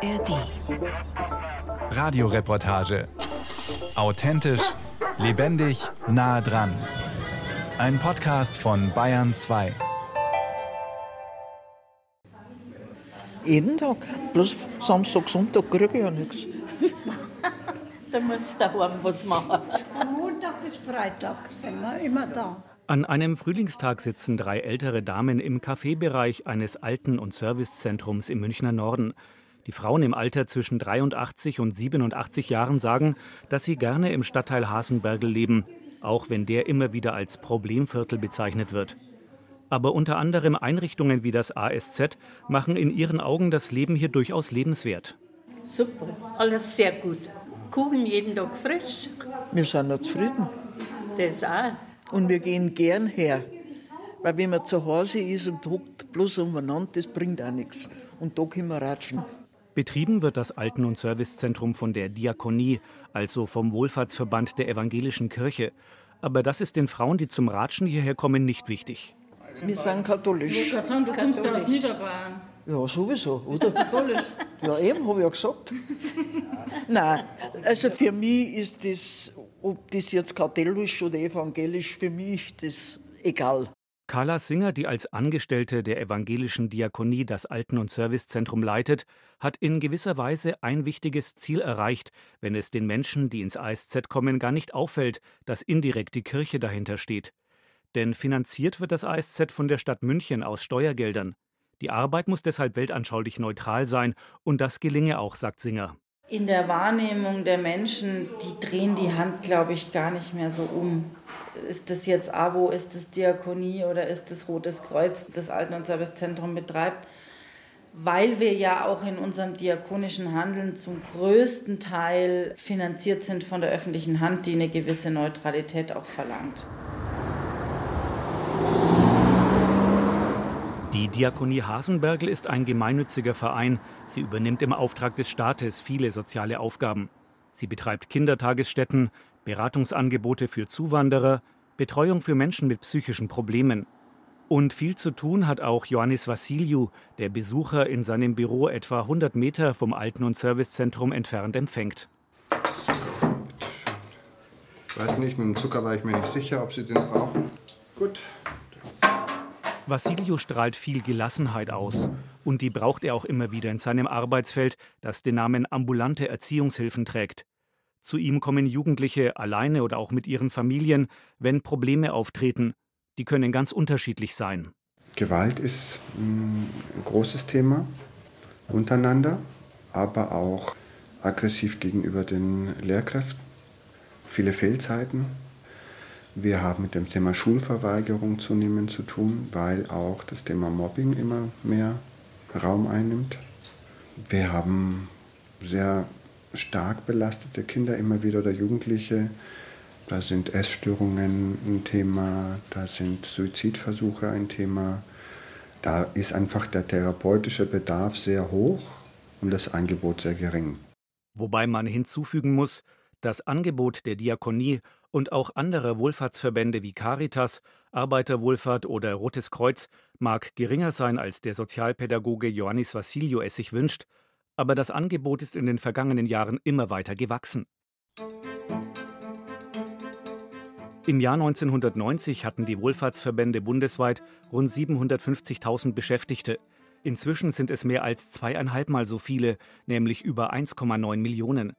ARD. Radioreportage. Authentisch, lebendig, nah dran. Ein Podcast von Bayern 2. Jeden Tag. Bloß Samstag, Sonntag kriege ich ja nichts. Da musst du daheim was machen. Von Montag bis Freitag sind wir immer da. An einem Frühlingstag sitzen drei ältere Damen im Kaffeebereich eines Alten- und Servicezentrums im Münchner Norden. Die Frauen im Alter zwischen 83 und 87 Jahren sagen, dass sie gerne im Stadtteil Hasenbergel leben, auch wenn der immer wieder als Problemviertel bezeichnet wird. Aber unter anderem Einrichtungen wie das ASZ machen in ihren Augen das Leben hier durchaus lebenswert. Super, alles sehr gut. Kuchen jeden Tag frisch, Wir sind noch zufrieden. das auch. Und wir gehen gern her. Weil wenn man zu Hause ist und hockt bloß umeinander, das bringt auch nichts. Und da können wir ratschen. Betrieben wird das Alten- und Servicezentrum von der Diakonie, also vom Wohlfahrtsverband der evangelischen Kirche. Aber das ist den Frauen, die zum Ratschen hierher kommen, nicht wichtig. Wir sind katholisch. Sei Dank, du kommst ja aus Niederbayern. Ja, sowieso, oder? Katholisch. Ja, eben, habe ich ja gesagt. Nein, also für mich ist das, ob das jetzt katholisch oder evangelisch, für mich das egal. Carla Singer, die als Angestellte der evangelischen Diakonie das Alten- und Servicezentrum leitet, hat in gewisser Weise ein wichtiges Ziel erreicht, wenn es den Menschen, die ins ASZ kommen, gar nicht auffällt, dass indirekt die Kirche dahinter steht. Denn finanziert wird das ASZ von der Stadt München aus Steuergeldern. Die Arbeit muss deshalb weltanschaulich neutral sein, und das gelinge auch, sagt Singer. In der Wahrnehmung der Menschen, die drehen die Hand, glaube ich, gar nicht mehr so um. Ist das jetzt AWO, ist das Diakonie oder ist das Rotes Kreuz, das Alten- und Servicezentrum betreibt? Weil wir ja auch in unserem diakonischen Handeln zum größten Teil finanziert sind von der öffentlichen Hand, die eine gewisse Neutralität auch verlangt. Die Diakonie Hasenbergel ist ein gemeinnütziger Verein. Sie übernimmt im Auftrag des Staates viele soziale Aufgaben. Sie betreibt Kindertagesstätten, Beratungsangebote für Zuwanderer, Betreuung für Menschen mit psychischen Problemen. Und viel zu tun hat auch Ioannis Vassiliou, der Besucher in seinem Büro etwa 100 Meter vom Alten- und Servicezentrum entfernt empfängt. Ich weiß nicht, mit dem Zucker war ich mir nicht sicher, ob Sie den brauchen. Gut. Vassiliou strahlt viel Gelassenheit aus. Und die braucht er auch immer wieder in seinem Arbeitsfeld, das den Namen ambulante Erziehungshilfen trägt. Zu ihm kommen Jugendliche alleine oder auch mit ihren Familien, wenn Probleme auftreten. Die können ganz unterschiedlich sein. Gewalt ist mm, ein großes Thema untereinander, aber auch aggressiv gegenüber den Lehrkräften. Viele Fehlzeiten. Wir haben mit dem Thema Schulverweigerung zunehmend zu tun, weil auch das Thema Mobbing immer mehr Raum einnimmt. Wir haben sehr stark belastete Kinder immer wieder oder Jugendliche. Da sind Essstörungen ein Thema, da sind Suizidversuche ein Thema. Da ist einfach der therapeutische Bedarf sehr hoch und das Angebot sehr gering. Wobei man hinzufügen muss, das Angebot der Diakonie und auch anderer Wohlfahrtsverbände wie Caritas, Arbeiterwohlfahrt oder Rotes Kreuz mag geringer sein, als der Sozialpädagoge Ioannis Vassiliou es sich wünscht, aber das Angebot ist in den vergangenen Jahren immer weiter gewachsen. Im Jahr 1990 hatten die Wohlfahrtsverbände bundesweit rund 750.000 Beschäftigte. Inzwischen sind es mehr als zweieinhalbmal so viele, nämlich über 1,9 Millionen.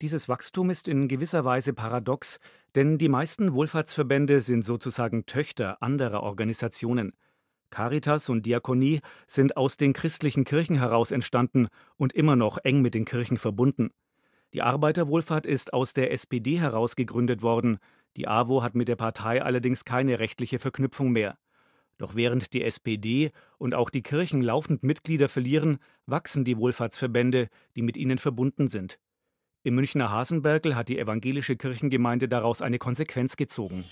Dieses Wachstum ist in gewisser Weise paradox, denn die meisten Wohlfahrtsverbände sind sozusagen Töchter anderer Organisationen. Caritas und Diakonie sind aus den christlichen Kirchen heraus entstanden und immer noch eng mit den Kirchen verbunden. Die Arbeiterwohlfahrt ist aus der SPD heraus gegründet worden. Die AWO hat mit der Partei allerdings keine rechtliche Verknüpfung mehr. Doch während die SPD und auch die Kirchen laufend Mitglieder verlieren, wachsen die Wohlfahrtsverbände, die mit ihnen verbunden sind. Im Münchner Hasenbergel hat die evangelische Kirchengemeinde daraus eine Konsequenz gezogen.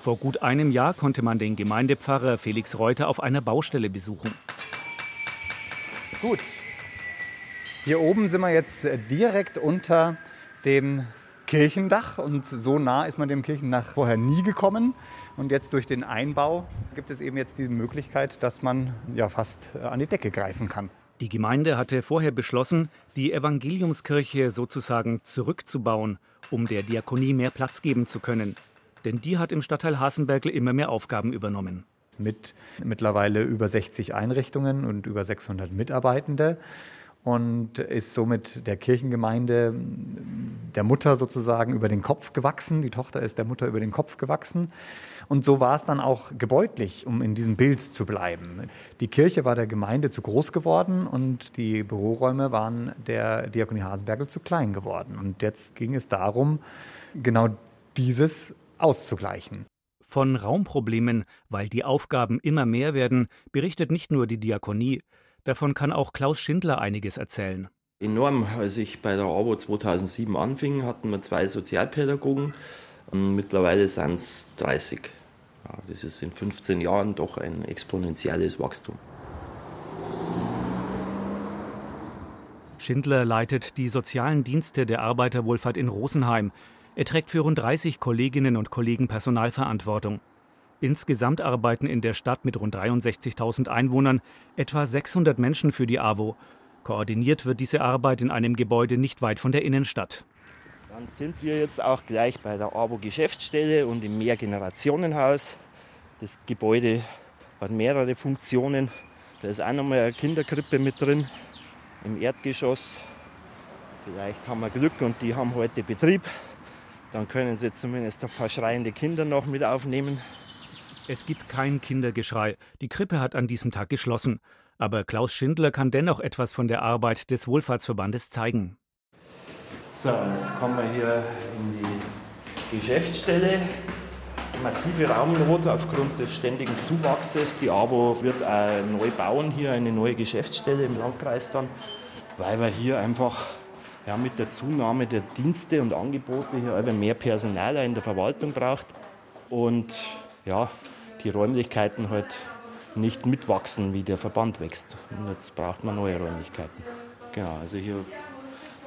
Vor gut einem Jahr konnte man den Gemeindepfarrer Felix Reuter auf einer Baustelle besuchen. Gut. Hier oben sind wir jetzt äh, direkt unter dem Kirchendach und so nah ist man dem Kirchendach vorher nie gekommen. Und jetzt durch den Einbau gibt es eben jetzt die Möglichkeit, dass man ja fast äh, an die Decke greifen kann. Die Gemeinde hatte vorher beschlossen, die Evangeliumskirche sozusagen zurückzubauen, um der Diakonie mehr Platz geben zu können. Denn die hat im Stadtteil Hasenbergl immer mehr Aufgaben übernommen. Mit mittlerweile über 60 Einrichtungen und über 600 Mitarbeitende und ist somit der Kirchengemeinde der Mutter sozusagen über den Kopf gewachsen. Die Tochter ist der Mutter über den Kopf gewachsen. Und so war es dann auch gebäudlich, um in diesem Bild zu bleiben. Die Kirche war der Gemeinde zu groß geworden und die Büroräume waren der Diakonie Hasenbergel zu klein geworden. Und jetzt ging es darum, genau dieses auszugleichen. Von Raumproblemen, weil die Aufgaben immer mehr werden, berichtet nicht nur die Diakonie. Davon kann auch Klaus Schindler einiges erzählen. Enorm. Als ich bei der AWO 2007 anfing, hatten wir zwei Sozialpädagogen. Mittlerweile sind es 30. Ja, das ist in 15 Jahren doch ein exponentielles Wachstum. Schindler leitet die sozialen Dienste der Arbeiterwohlfahrt in Rosenheim. Er trägt für rund 30 Kolleginnen und Kollegen Personalverantwortung. Insgesamt arbeiten in der Stadt mit rund 63.000 Einwohnern etwa 600 Menschen für die AWO. Koordiniert wird diese Arbeit in einem Gebäude nicht weit von der Innenstadt. Dann sind wir jetzt auch gleich bei der AWO Geschäftsstelle und im Mehrgenerationenhaus. Das Gebäude hat mehrere Funktionen. Da ist auch nochmal eine Kinderkrippe mit drin im Erdgeschoss. Vielleicht haben wir Glück und die haben heute Betrieb. Dann können sie zumindest ein paar schreiende Kinder noch mit aufnehmen. Es gibt kein Kindergeschrei. Die Krippe hat an diesem Tag geschlossen. Aber Klaus Schindler kann dennoch etwas von der Arbeit des Wohlfahrtsverbandes zeigen. So, jetzt kommen wir hier in die Geschäftsstelle. Massive Raumnot aufgrund des ständigen Zuwachses. Die ABO wird auch neu bauen, hier eine neue Geschäftsstelle im Landkreis dann, weil wir hier einfach ja, mit der Zunahme der Dienste und Angebote hier mehr Personal in der Verwaltung braucht. Und ja, die Räumlichkeiten halt nicht mitwachsen, wie der Verband wächst. Und jetzt braucht man neue Räumlichkeiten. Genau, also hier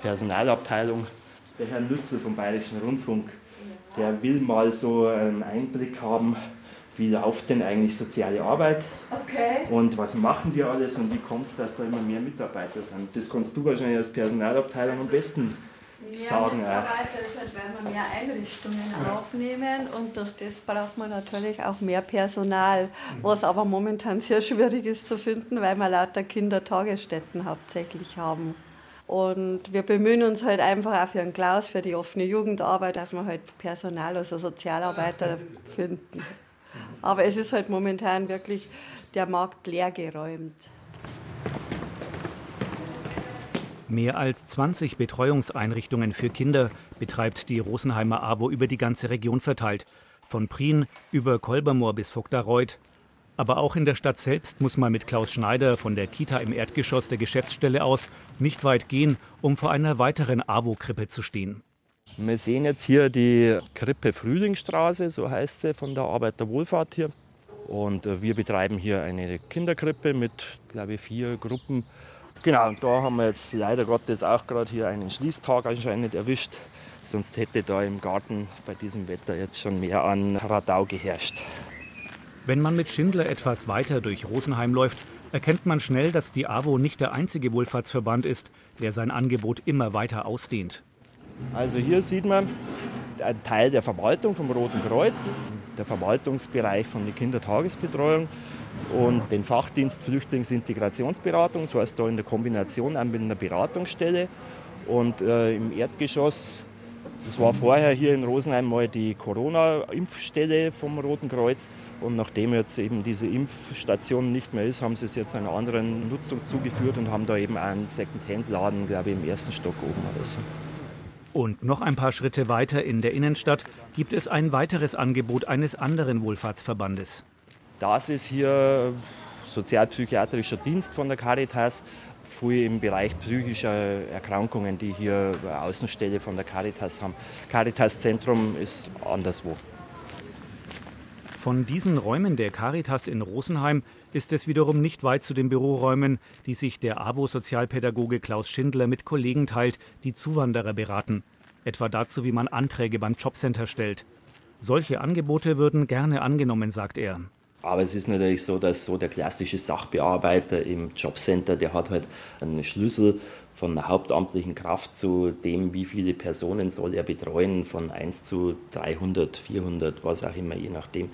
Personalabteilung. Der Herr Nützel vom Bayerischen Rundfunk, der will mal so einen Einblick haben, wie läuft denn eigentlich soziale Arbeit okay. und was machen wir alles und wie kommt es, dass da immer mehr Mitarbeiter sind. Das kannst du wahrscheinlich als Personalabteilung am besten sagen. Ja, halt, weil wir mehr Einrichtungen aufnehmen und durch das braucht man natürlich auch mehr Personal, was aber momentan sehr schwierig ist zu finden, weil wir lauter Kindertagesstätten hauptsächlich haben. Und wir bemühen uns halt einfach auch für den Klaus, für die offene Jugendarbeit, dass wir halt Personal, also Sozialarbeiter finden. Aber es ist halt momentan wirklich der Markt leergeräumt. Mehr als 20 Betreuungseinrichtungen für Kinder betreibt die Rosenheimer AWO über die ganze Region verteilt. Von Prien über Kolbermoor bis Vogtareuth. Aber auch in der Stadt selbst muss man mit Klaus Schneider von der Kita im Erdgeschoss der Geschäftsstelle aus nicht weit gehen, um vor einer weiteren AWO-Krippe zu stehen. Wir sehen jetzt hier die Krippe Frühlingsstraße, so heißt sie, von der Arbeiterwohlfahrt hier. Und äh, wir betreiben hier eine Kinderkrippe mit, glaube ich, vier Gruppen Genau, und da haben wir jetzt leider Gottes auch gerade hier einen Schließtag anscheinend erwischt. Sonst hätte da im Garten bei diesem Wetter jetzt schon mehr an Radau geherrscht. Wenn man mit Schindler etwas weiter durch Rosenheim läuft, erkennt man schnell, dass die AWO nicht der einzige Wohlfahrtsverband ist, der sein Angebot immer weiter ausdehnt. Also hier sieht man einen Teil der Verwaltung vom Roten Kreuz, der Verwaltungsbereich von der Kindertagesbetreuung und den Fachdienst Flüchtlingsintegrationsberatung, das heißt da in der Kombination auch mit einer Beratungsstelle. Und äh, im Erdgeschoss, das war vorher hier in Rosenheim mal die Corona-Impfstelle vom Roten Kreuz. Und nachdem jetzt eben diese Impfstation nicht mehr ist, haben sie es jetzt einer anderen Nutzung zugeführt und haben da eben einen Second-Hand-Laden, glaube ich, im ersten Stock oben oder so. Und noch ein paar Schritte weiter in der Innenstadt gibt es ein weiteres Angebot eines anderen Wohlfahrtsverbandes. Das ist hier sozialpsychiatrischer Dienst von der Caritas, viel im Bereich psychischer Erkrankungen, die hier Außenstelle von der Caritas haben. Caritas Zentrum ist anderswo. Von diesen Räumen der Caritas in Rosenheim ist es wiederum nicht weit zu den Büroräumen, die sich der AWO-Sozialpädagoge Klaus Schindler mit Kollegen teilt, die Zuwanderer beraten. Etwa dazu, wie man Anträge beim Jobcenter stellt. Solche Angebote würden gerne angenommen, sagt er. Aber es ist natürlich so, dass so der klassische Sachbearbeiter im Jobcenter, der hat halt einen Schlüssel von der hauptamtlichen Kraft zu dem, wie viele Personen soll er betreuen, von 1 zu 300, 400, was auch immer, je nachdem.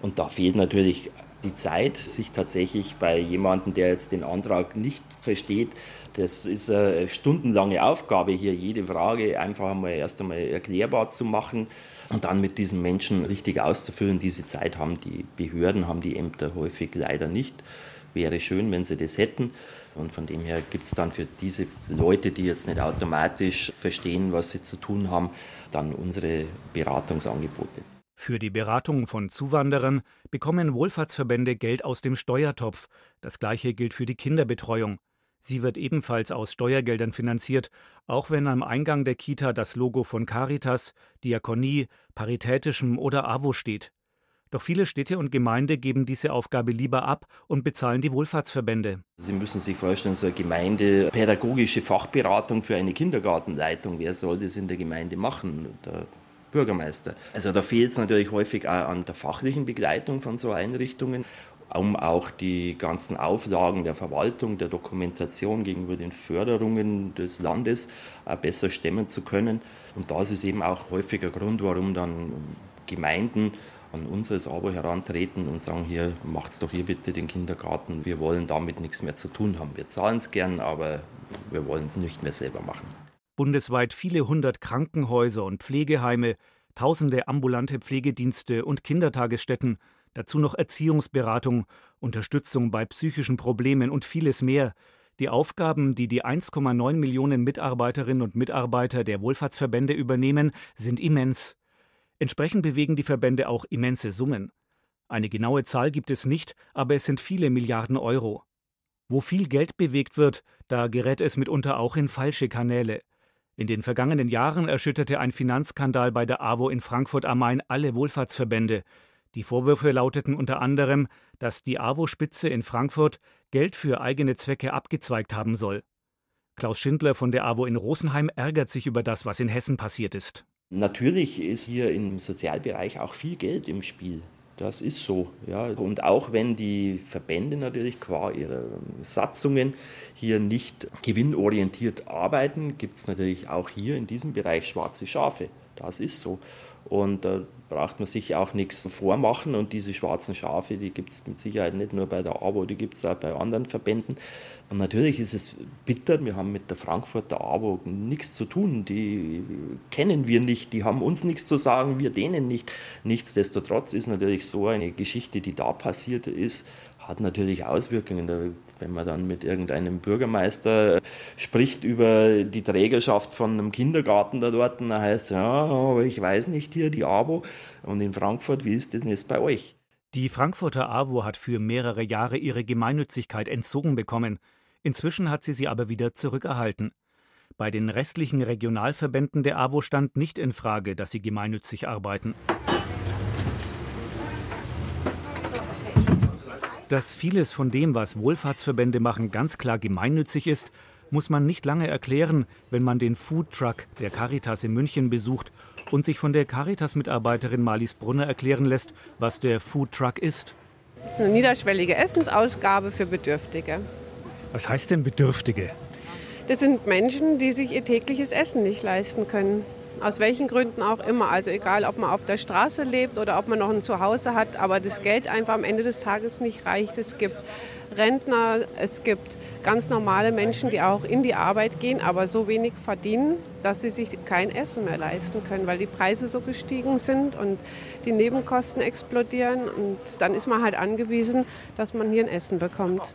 Und da fehlt natürlich die Zeit, sich tatsächlich bei jemandem, der jetzt den Antrag nicht versteht, das ist eine stundenlange Aufgabe, hier jede Frage einfach einmal erst einmal erklärbar zu machen und dann mit diesen Menschen richtig auszufüllen. Diese Zeit haben die Behörden, haben die Ämter häufig leider nicht. Wäre schön, wenn sie das hätten. Und von dem her gibt es dann für diese Leute, die jetzt nicht automatisch verstehen, was sie zu tun haben, dann unsere Beratungsangebote. Für die Beratung von Zuwanderern bekommen Wohlfahrtsverbände Geld aus dem Steuertopf. Das gleiche gilt für die Kinderbetreuung. Sie wird ebenfalls aus Steuergeldern finanziert, auch wenn am Eingang der Kita das Logo von Caritas, Diakonie, Paritätischem oder AWO steht. Doch viele Städte und Gemeinde geben diese Aufgabe lieber ab und bezahlen die Wohlfahrtsverbände. Sie müssen sich vorstellen, so eine Gemeinde, pädagogische Fachberatung für eine Kindergartenleitung, wer soll das in der Gemeinde machen? Der Bürgermeister. Also da fehlt es natürlich häufig auch an der fachlichen Begleitung von so Einrichtungen um auch die ganzen Auflagen der Verwaltung, der Dokumentation gegenüber den Förderungen des Landes besser stemmen zu können. Und das ist eben auch häufiger Grund, warum dann Gemeinden an uns als Abo herantreten und sagen, hier macht's doch hier bitte den Kindergarten, wir wollen damit nichts mehr zu tun haben. Wir zahlen es gern, aber wir wollen es nicht mehr selber machen. Bundesweit viele hundert Krankenhäuser und Pflegeheime, tausende ambulante Pflegedienste und Kindertagesstätten – Dazu noch Erziehungsberatung, Unterstützung bei psychischen Problemen und vieles mehr. Die Aufgaben, die die 1,9 Millionen Mitarbeiterinnen und Mitarbeiter der Wohlfahrtsverbände übernehmen, sind immens. Entsprechend bewegen die Verbände auch immense Summen. Eine genaue Zahl gibt es nicht, aber es sind viele Milliarden Euro. Wo viel Geld bewegt wird, da gerät es mitunter auch in falsche Kanäle. In den vergangenen Jahren erschütterte ein Finanzskandal bei der AWO in Frankfurt am Main alle Wohlfahrtsverbände. Die Vorwürfe lauteten unter anderem, dass die AWO-Spitze in Frankfurt Geld für eigene Zwecke abgezweigt haben soll. Klaus Schindler von der AWO in Rosenheim ärgert sich über das, was in Hessen passiert ist. Natürlich ist hier im Sozialbereich auch viel Geld im Spiel. Das ist so. Ja. Und auch wenn die Verbände natürlich qua ihrer Satzungen hier nicht gewinnorientiert arbeiten, gibt es natürlich auch hier in diesem Bereich schwarze Schafe. Das ist so. Und da braucht man sich auch nichts vormachen. Und diese schwarzen Schafe, die gibt es mit Sicherheit nicht nur bei der AWO, die gibt es auch bei anderen Verbänden. Und natürlich ist es bitter, wir haben mit der Frankfurter AWO nichts zu tun. Die kennen wir nicht, die haben uns nichts zu sagen, wir denen nicht. Nichtsdestotrotz ist natürlich so eine Geschichte, die da passiert ist, hat natürlich Auswirkungen. Wenn man dann mit irgendeinem Bürgermeister spricht über die Trägerschaft von einem Kindergarten da dort, dann heißt es, ja, aber ich weiß nicht hier die AWO. Und in Frankfurt, wie ist das jetzt bei euch? Die Frankfurter AWO hat für mehrere Jahre ihre Gemeinnützigkeit entzogen bekommen. Inzwischen hat sie sie aber wieder zurückerhalten. Bei den restlichen Regionalverbänden der AWO stand nicht in Frage, dass sie gemeinnützig arbeiten. Dass vieles von dem, was Wohlfahrtsverbände machen, ganz klar gemeinnützig ist, muss man nicht lange erklären, wenn man den Food Truck der Caritas in München besucht und sich von der Caritas-Mitarbeiterin Marlies Brunner erklären lässt, was der Food Truck ist. Das ist eine niederschwellige Essensausgabe für Bedürftige. Was heißt denn Bedürftige? Das sind Menschen, die sich ihr tägliches Essen nicht leisten können. Aus welchen Gründen auch immer. Also egal, ob man auf der Straße lebt oder ob man noch ein Zuhause hat, aber das Geld einfach am Ende des Tages nicht reicht. Es gibt Rentner, es gibt ganz normale Menschen, die auch in die Arbeit gehen, aber so wenig verdienen, dass sie sich kein Essen mehr leisten können, weil die Preise so gestiegen sind und die Nebenkosten explodieren. Und dann ist man halt angewiesen, dass man hier ein Essen bekommt.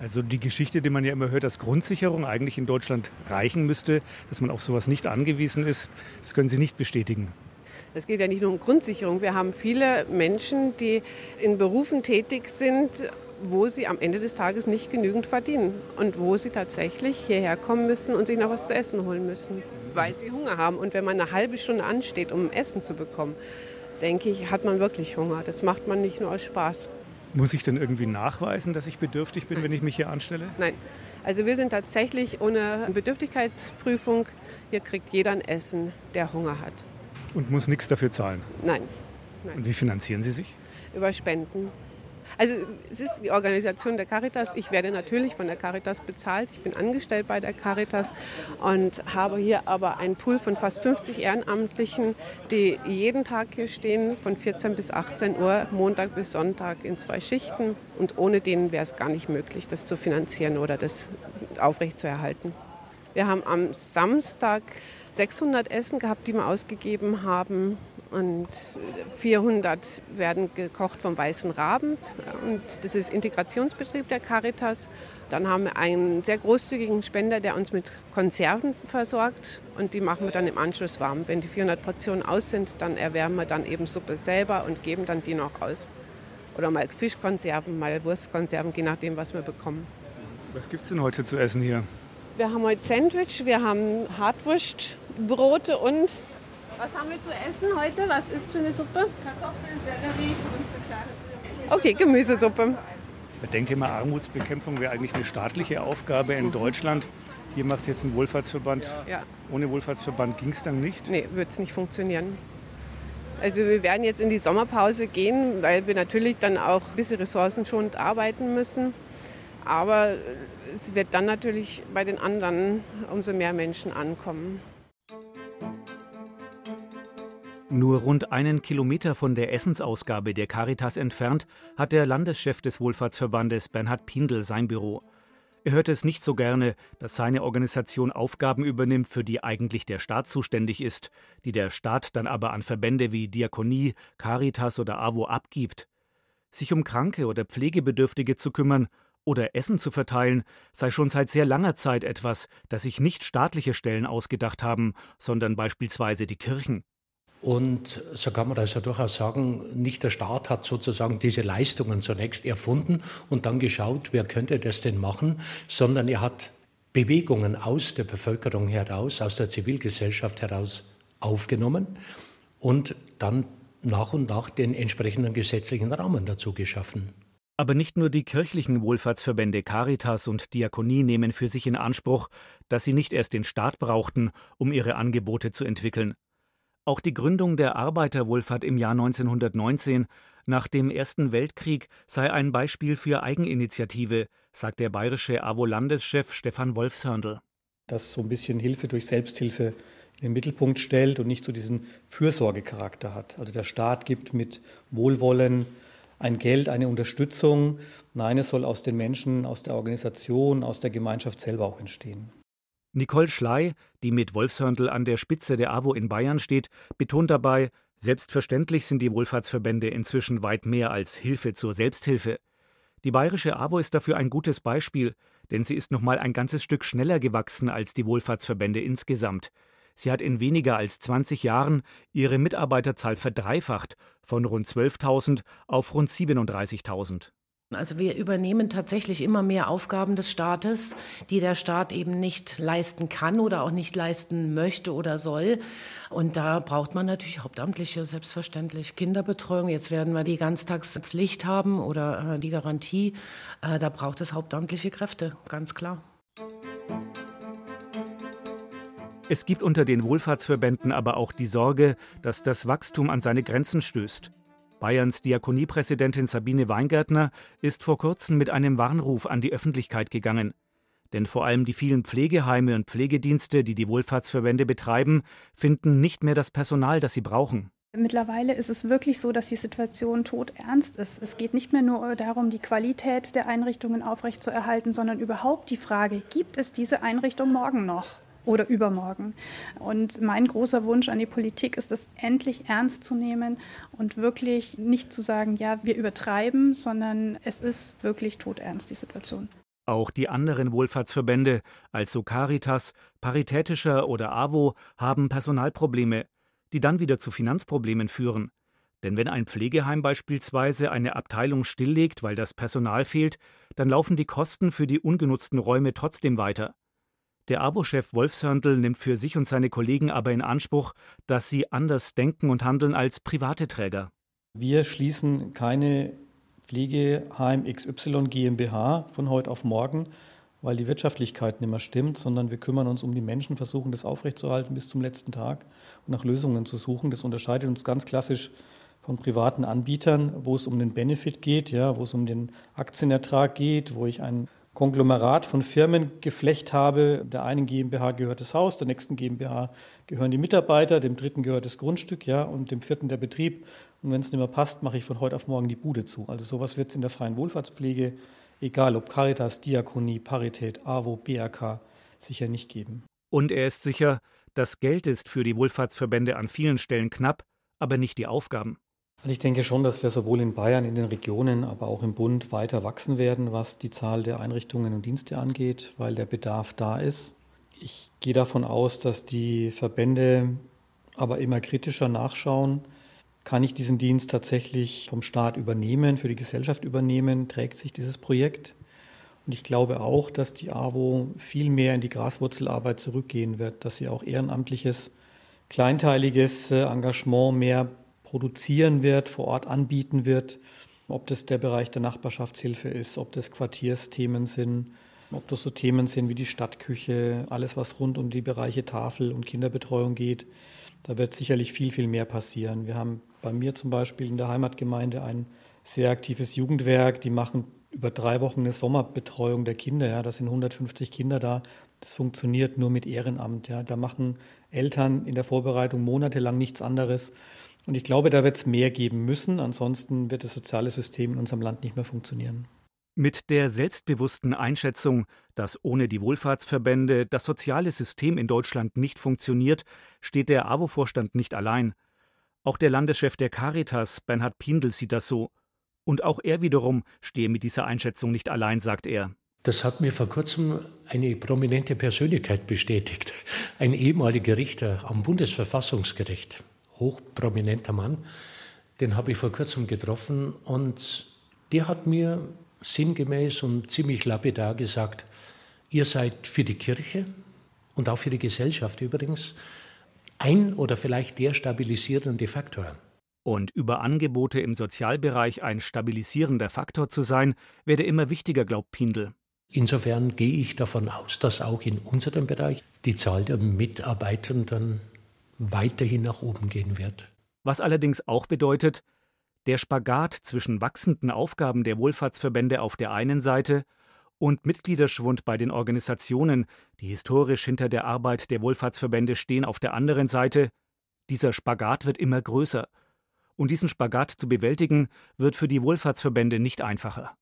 Also die Geschichte, die man ja immer hört, dass Grundsicherung eigentlich in Deutschland reichen müsste, dass man auf sowas nicht angewiesen ist, das können Sie nicht bestätigen. Es geht ja nicht nur um Grundsicherung. Wir haben viele Menschen, die in Berufen tätig sind, wo sie am Ende des Tages nicht genügend verdienen und wo sie tatsächlich hierher kommen müssen und sich noch was zu essen holen müssen, weil sie Hunger haben. Und wenn man eine halbe Stunde ansteht, um Essen zu bekommen, denke ich, hat man wirklich Hunger. Das macht man nicht nur aus Spaß. Muss ich denn irgendwie nachweisen, dass ich bedürftig bin, wenn ich mich hier anstelle? Nein. Also wir sind tatsächlich ohne Bedürftigkeitsprüfung. Hier kriegt jeder ein Essen, der Hunger hat. Und muss nichts dafür zahlen? Nein. Nein. Und wie finanzieren Sie sich? Über Spenden. Also es ist die Organisation der Caritas. Ich werde natürlich von der Caritas bezahlt. Ich bin angestellt bei der Caritas und habe hier aber einen Pool von fast 50 Ehrenamtlichen, die jeden Tag hier stehen, von 14 bis 18 Uhr, Montag bis Sonntag in zwei Schichten. Und ohne denen wäre es gar nicht möglich, das zu finanzieren oder das aufrechtzuerhalten. Wir haben am Samstag 600 Essen gehabt, die wir ausgegeben haben. Und 400 werden gekocht vom Weißen Raben. Und das ist Integrationsbetrieb der Caritas. Dann haben wir einen sehr großzügigen Spender, der uns mit Konserven versorgt. Und die machen wir dann im Anschluss warm. Wenn die 400 Portionen aus sind, dann erwärmen wir dann eben Suppe selber und geben dann die noch aus. Oder mal Fischkonserven, mal Wurstkonserven, je nachdem, was wir bekommen. Was gibt es denn heute zu essen hier? Wir haben heute Sandwich, wir haben Hartwurstbrote und was haben wir zu essen heute? Was ist für eine Suppe? Kartoffeln, Sellerie und Okay, Gemüsesuppe. Man denkt immer, Armutsbekämpfung wäre eigentlich eine staatliche Aufgabe in Deutschland. Hier macht es jetzt ein Wohlfahrtsverband. Ja. Ohne Wohlfahrtsverband ging es dann nicht? Nee, wird es nicht funktionieren. Also wir werden jetzt in die Sommerpause gehen, weil wir natürlich dann auch ein bisschen ressourcenschonend arbeiten müssen. Aber es wird dann natürlich bei den anderen umso mehr Menschen ankommen. Nur rund einen Kilometer von der Essensausgabe der Caritas entfernt hat der Landeschef des Wohlfahrtsverbandes Bernhard Pindl sein Büro. Er hört es nicht so gerne, dass seine Organisation Aufgaben übernimmt, für die eigentlich der Staat zuständig ist, die der Staat dann aber an Verbände wie Diakonie, Caritas oder AWO abgibt. Sich um Kranke oder Pflegebedürftige zu kümmern oder Essen zu verteilen, sei schon seit sehr langer Zeit etwas, das sich nicht staatliche Stellen ausgedacht haben, sondern beispielsweise die Kirchen. Und so kann man also durchaus sagen, nicht der Staat hat sozusagen diese Leistungen zunächst erfunden und dann geschaut, wer könnte das denn machen, sondern er hat Bewegungen aus der Bevölkerung heraus, aus der Zivilgesellschaft heraus aufgenommen und dann nach und nach den entsprechenden gesetzlichen Rahmen dazu geschaffen. Aber nicht nur die kirchlichen Wohlfahrtsverbände Caritas und Diakonie nehmen für sich in Anspruch, dass sie nicht erst den Staat brauchten, um ihre Angebote zu entwickeln. Auch die Gründung der Arbeiterwohlfahrt im Jahr 1919 nach dem Ersten Weltkrieg sei ein Beispiel für Eigeninitiative, sagt der bayerische AWO-Landeschef Stefan Wolfshörndl. Das so ein bisschen Hilfe durch Selbsthilfe in den Mittelpunkt stellt und nicht so diesen Fürsorgecharakter hat. Also der Staat gibt mit Wohlwollen ein Geld, eine Unterstützung. Nein, es soll aus den Menschen, aus der Organisation, aus der Gemeinschaft selber auch entstehen. Nicole Schley, die mit Wolfshörndl an der Spitze der AWO in Bayern steht, betont dabei, selbstverständlich sind die Wohlfahrtsverbände inzwischen weit mehr als Hilfe zur Selbsthilfe. Die bayerische AWO ist dafür ein gutes Beispiel, denn sie ist noch mal ein ganzes Stück schneller gewachsen als die Wohlfahrtsverbände insgesamt. Sie hat in weniger als 20 Jahren ihre Mitarbeiterzahl verdreifacht, von rund 12.000 auf rund 37.000. Also wir übernehmen tatsächlich immer mehr Aufgaben des Staates, die der Staat eben nicht leisten kann oder auch nicht leisten möchte oder soll. Und da braucht man natürlich Hauptamtliche, selbstverständlich. Kinderbetreuung, jetzt werden wir die Ganztagspflicht haben oder äh, die Garantie. Äh, da braucht es hauptamtliche Kräfte, ganz klar. Es gibt unter den Wohlfahrtsverbänden aber auch die Sorge, dass das Wachstum an seine Grenzen stößt. Bayerns Diakoniepräsidentin Sabine Weingärtner ist vor kurzem mit einem Warnruf an die Öffentlichkeit gegangen. Denn vor allem die vielen Pflegeheime und Pflegedienste, die die Wohlfahrtsverbände betreiben, finden nicht mehr das Personal, das sie brauchen. Mittlerweile ist es wirklich so, dass die Situation todernst ist. Es geht nicht mehr nur darum, die Qualität der Einrichtungen aufrechtzuerhalten, sondern überhaupt die Frage, gibt es diese Einrichtung morgen noch? Oder übermorgen. Und mein großer Wunsch an die Politik ist es endlich ernst zu nehmen und wirklich nicht zu sagen, ja, wir übertreiben, sondern es ist wirklich todernst, die Situation. Auch die anderen Wohlfahrtsverbände, also Caritas, Paritätischer oder AWO, haben Personalprobleme, die dann wieder zu Finanzproblemen führen. Denn wenn ein Pflegeheim beispielsweise eine Abteilung stilllegt, weil das Personal fehlt, dann laufen die Kosten für die ungenutzten Räume trotzdem weiter. Der AWO-Chef Wolfshörndl nimmt für sich und seine Kollegen aber in Anspruch, dass sie anders denken und handeln als private Träger. Wir schließen keine Pflegeheim XY GmbH von heute auf morgen, weil die Wirtschaftlichkeit nicht mehr stimmt, sondern wir kümmern uns um die Menschen, versuchen das aufrechtzuerhalten bis zum letzten Tag und nach Lösungen zu suchen. Das unterscheidet uns ganz klassisch von privaten Anbietern, wo es um den Benefit geht, ja, wo es um den Aktienertrag geht, wo ich ein Konglomerat von Firmengeflecht habe. Der einen GmbH gehört das Haus, der nächsten GmbH gehören die Mitarbeiter, dem dritten gehört das Grundstück, ja, und dem vierten der Betrieb. Und wenn es nicht mehr passt, mache ich von heute auf morgen die Bude zu. Also sowas wird es in der freien Wohlfahrtspflege, egal ob Caritas, Diakonie, Parität, AWO, BRK, sicher nicht geben. Und er ist sicher, das Geld ist für die Wohlfahrtsverbände an vielen Stellen knapp, aber nicht die Aufgaben. Also ich denke schon, dass wir sowohl in Bayern, in den Regionen, aber auch im Bund weiter wachsen werden, was die Zahl der Einrichtungen und Dienste angeht, weil der Bedarf da ist. Ich gehe davon aus, dass die Verbände aber immer kritischer nachschauen. Kann ich diesen Dienst tatsächlich vom Staat übernehmen, für die Gesellschaft übernehmen? Trägt sich dieses Projekt? Und ich glaube auch, dass die AWO viel mehr in die Graswurzelarbeit zurückgehen wird, dass sie auch ehrenamtliches, kleinteiliges äh, Engagement mehr produzieren wird, vor Ort anbieten wird, ob das der Bereich der Nachbarschaftshilfe ist, ob das Quartiersthemen sind, ob das so Themen sind wie die Stadtküche, alles was rund um die Bereiche Tafel und Kinderbetreuung geht. Da wird sicherlich viel, viel mehr passieren. Wir haben bei mir zum Beispiel in der Heimatgemeinde ein sehr aktives Jugendwerk. Die machen über drei Wochen eine Sommerbetreuung der Kinder. Ja. Da sind 150 Kinder da. Das funktioniert nur mit Ehrenamt. Ja. Da machen Eltern in der Vorbereitung monatelang nichts anderes. Und ich glaube, da wird es mehr geben müssen. Ansonsten wird das soziale System in unserem Land nicht mehr funktionieren. Mit der selbstbewussten Einschätzung, dass ohne die Wohlfahrtsverbände das soziale System in Deutschland nicht funktioniert, steht der AWO-Vorstand nicht allein. Auch der Landeschef der Caritas, Bernhard Pindl, sieht das so. Und auch er wiederum stehe mit dieser Einschätzung nicht allein, sagt er. Das hat mir vor kurzem eine prominente Persönlichkeit bestätigt. Ein ehemaliger Richter am Bundesverfassungsgericht hochprominenter Mann. Den habe ich vor kurzem getroffen und der hat mir sinngemäß und ziemlich lapidar gesagt, ihr seid für die Kirche und auch für die Gesellschaft übrigens ein oder vielleicht der stabilisierende Faktor. Und über Angebote im Sozialbereich ein stabilisierender Faktor zu sein, werde immer wichtiger, glaubt Pindl. Insofern gehe ich davon aus, dass auch in unserem Bereich die Zahl der Mitarbeitenden weiterhin nach oben gehen wird. Was allerdings auch bedeutet, der Spagat zwischen wachsenden Aufgaben der Wohlfahrtsverbände auf der einen Seite und Mitgliederschwund bei den Organisationen, die historisch hinter der Arbeit der Wohlfahrtsverbände stehen, auf der anderen Seite, dieser Spagat wird immer größer. Und diesen Spagat zu bewältigen, wird für die Wohlfahrtsverbände nicht einfacher.